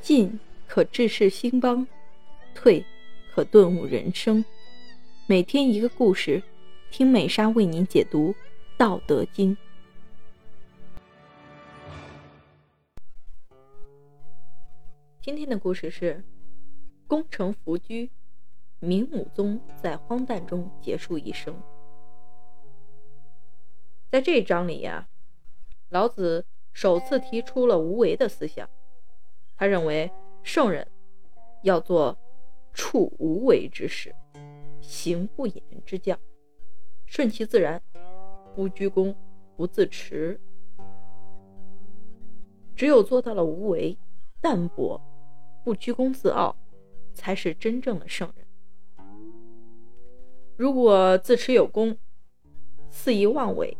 进可治世兴邦，退可顿悟人生。每天一个故事，听美莎为您解读《道德经》。今天的故事是：功成弗居，明武宗在荒诞中结束一生。在这章里呀，老子首次提出了无为的思想。他认为圣人要做处无为之事，行不言之教，顺其自然，不居功，不自持。只有做到了无为、淡泊，不居功自傲，才是真正的圣人。如果自持有功，肆意妄为。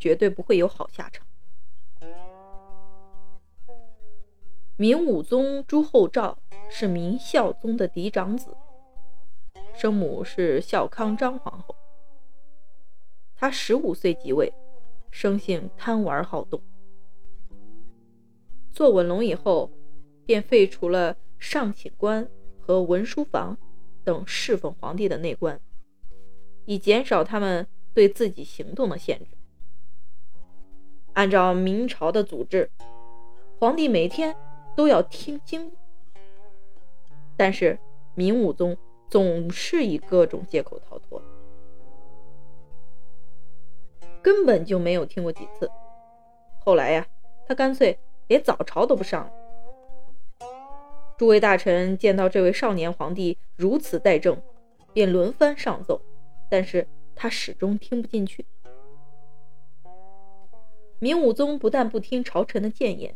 绝对不会有好下场。明武宗朱厚照是明孝宗的嫡长子，生母是孝康张皇后。他十五岁即位，生性贪玩好动。坐稳龙以后，便废除了上寝官和文书房等侍奉皇帝的内官，以减少他们对自己行动的限制。按照明朝的组织，皇帝每天都要听经，但是明武宗总是以各种借口逃脱，根本就没有听过几次。后来呀，他干脆连早朝都不上了。诸位大臣见到这位少年皇帝如此待政，便轮番上奏，但是他始终听不进去。明武宗不但不听朝臣的谏言，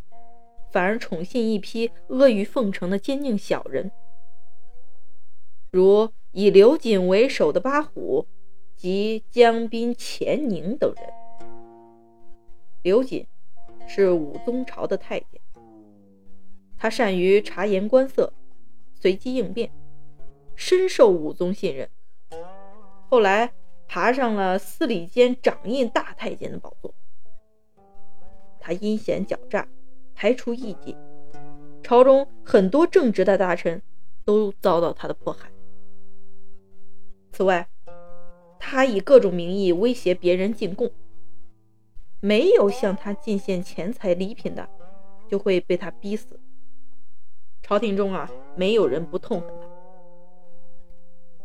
反而宠信一批阿谀奉承的奸佞小人，如以刘瑾为首的八虎及江滨、钱宁等人。刘瑾是武宗朝的太监，他善于察言观色、随机应变，深受武宗信任。后来爬上了司礼监掌印大太监的宝座。他阴险狡诈，排除异己，朝中很多正直的大臣都遭到他的迫害。此外，他以各种名义威胁别人进贡，没有向他进献钱财礼品的，就会被他逼死。朝廷中啊，没有人不痛恨他，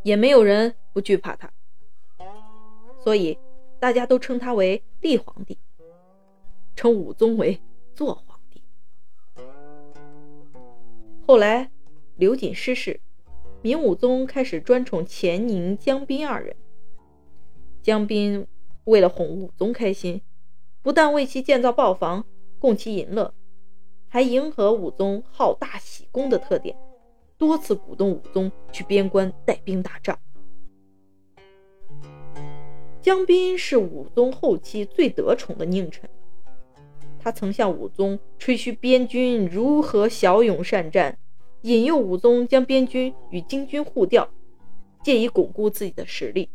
也没有人不惧怕他，所以大家都称他为立皇帝。称武宗为坐皇后来，刘瑾失势，明武宗开始专宠钱宁、江彬二人。江彬为了哄武宗开心，不但为其建造豹房，供其淫乐，还迎合武宗好大喜功的特点，多次鼓动武宗去边关带兵打仗。江彬是武宗后期最得宠的佞臣。他曾向武宗吹嘘边军如何骁勇善战，引诱武宗将边军与京军互调，借以巩固自己的实力。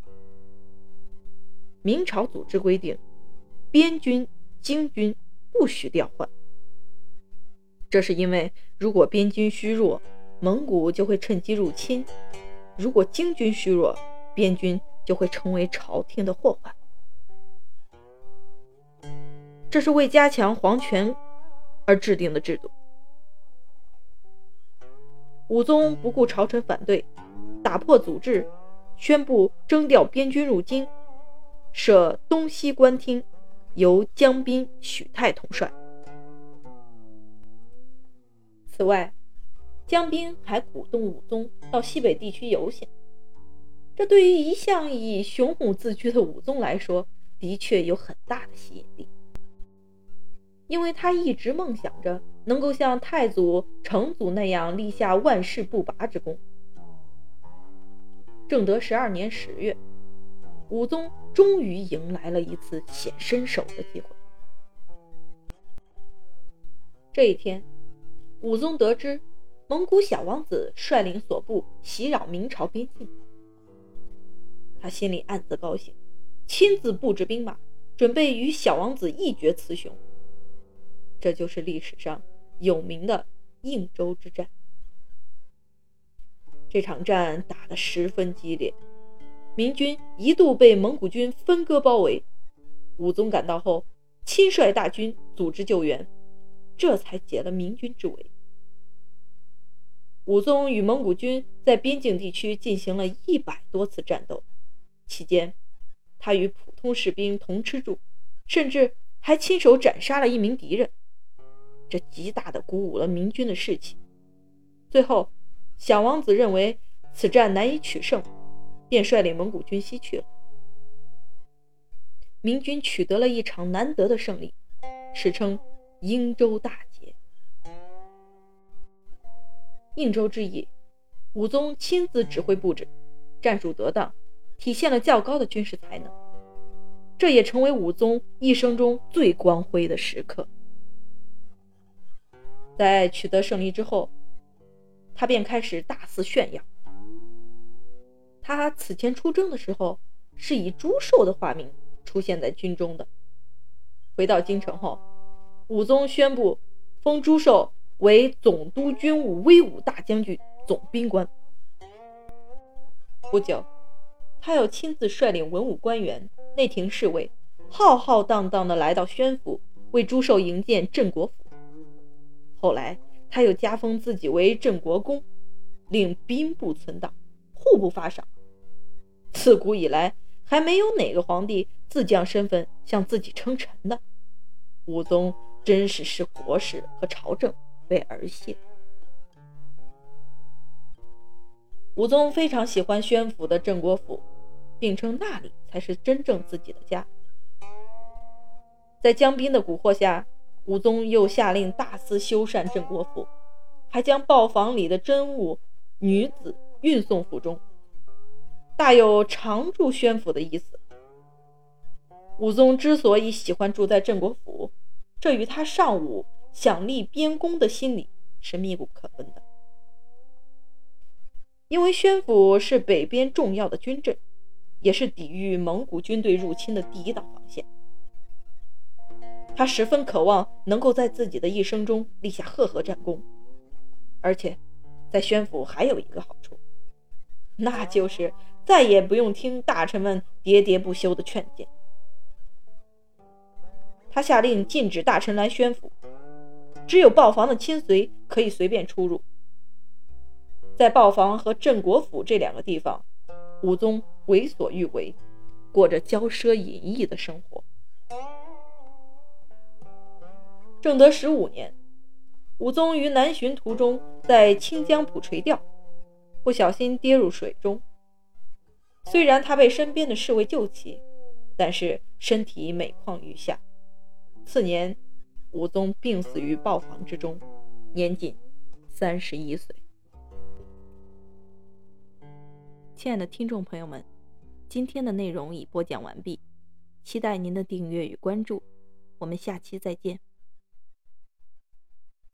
明朝组织规定，边军、京军不许调换，这是因为如果边军虚弱，蒙古就会趁机入侵；如果京军虚弱，边军就会成为朝廷的祸患。这是为加强皇权而制定的制度。武宗不顾朝臣反对，打破祖制，宣布征调边军入京，设东西官厅，由江彬、许泰统帅。此外，江彬还鼓动武宗到西北地区游行。这对于一向以雄武自居的武宗来说，的确有很大的吸引力。因为他一直梦想着能够像太祖、成祖那样立下万世不拔之功。正德十二年十月，武宗终于迎来了一次显身手的机会。这一天，武宗得知蒙古小王子率领所部袭扰明朝边境，他心里暗自高兴，亲自布置兵马，准备与小王子一决雌雄。这就是历史上有名的应州之战。这场战打得十分激烈，明军一度被蒙古军分割包围。武宗赶到后，亲率大军组织救援，这才解了明军之围。武宗与蒙古军在边境地区进行了一百多次战斗，期间，他与普通士兵同吃住，甚至还亲手斩杀了一名敌人，这极大的鼓舞了明军的士气。最后，小王子认为此战难以取胜，便率领蒙古军西去了。明军取得了一场难得的胜利，史称“英州大捷”。应州之役，武宗亲自指挥布置，战术得当，体现了较高的军事才能。这也成为武宗一生中最光辉的时刻。在取得胜利之后，他便开始大肆炫耀。他此前出征的时候，是以朱寿的化名。出现在军中的。回到京城后，武宗宣布封朱寿为总督军务威武大将军、总兵官。不久，他又亲自率领文武官员、内廷侍卫，浩浩荡荡地来到宣府，为朱寿营建镇国府。后来，他又加封自己为镇国公，令兵部存档，户部发赏。自古以来，还没有哪个皇帝。自降身份向自己称臣的武宗，真是视国事和朝政为儿戏。武宗非常喜欢宣府的镇国府，并称那里才是真正自己的家。在江彬的蛊惑下，武宗又下令大肆修缮镇国府，还将豹房里的珍物女子运送府中，大有常驻宣府的意思。武宗之所以喜欢住在镇国府，这与他尚武想立边功的心理是密不可分的。因为宣府是北边重要的军镇，也是抵御蒙古军队入侵的第一道防线。他十分渴望能够在自己的一生中立下赫赫战功，而且在宣府还有一个好处，那就是再也不用听大臣们喋喋不休的劝谏。他下令禁止大臣来宣府，只有豹房的亲随可以随便出入。在豹房和镇国府这两个地方，武宗为所欲为，过着骄奢淫逸的生活。正德十五年，武宗于南巡途中，在清江浦垂钓，不小心跌入水中。虽然他被身边的侍卫救起，但是身体每况愈下。次年，武宗病死于豹房之中，年仅三十一岁。亲爱的听众朋友们，今天的内容已播讲完毕，期待您的订阅与关注，我们下期再见。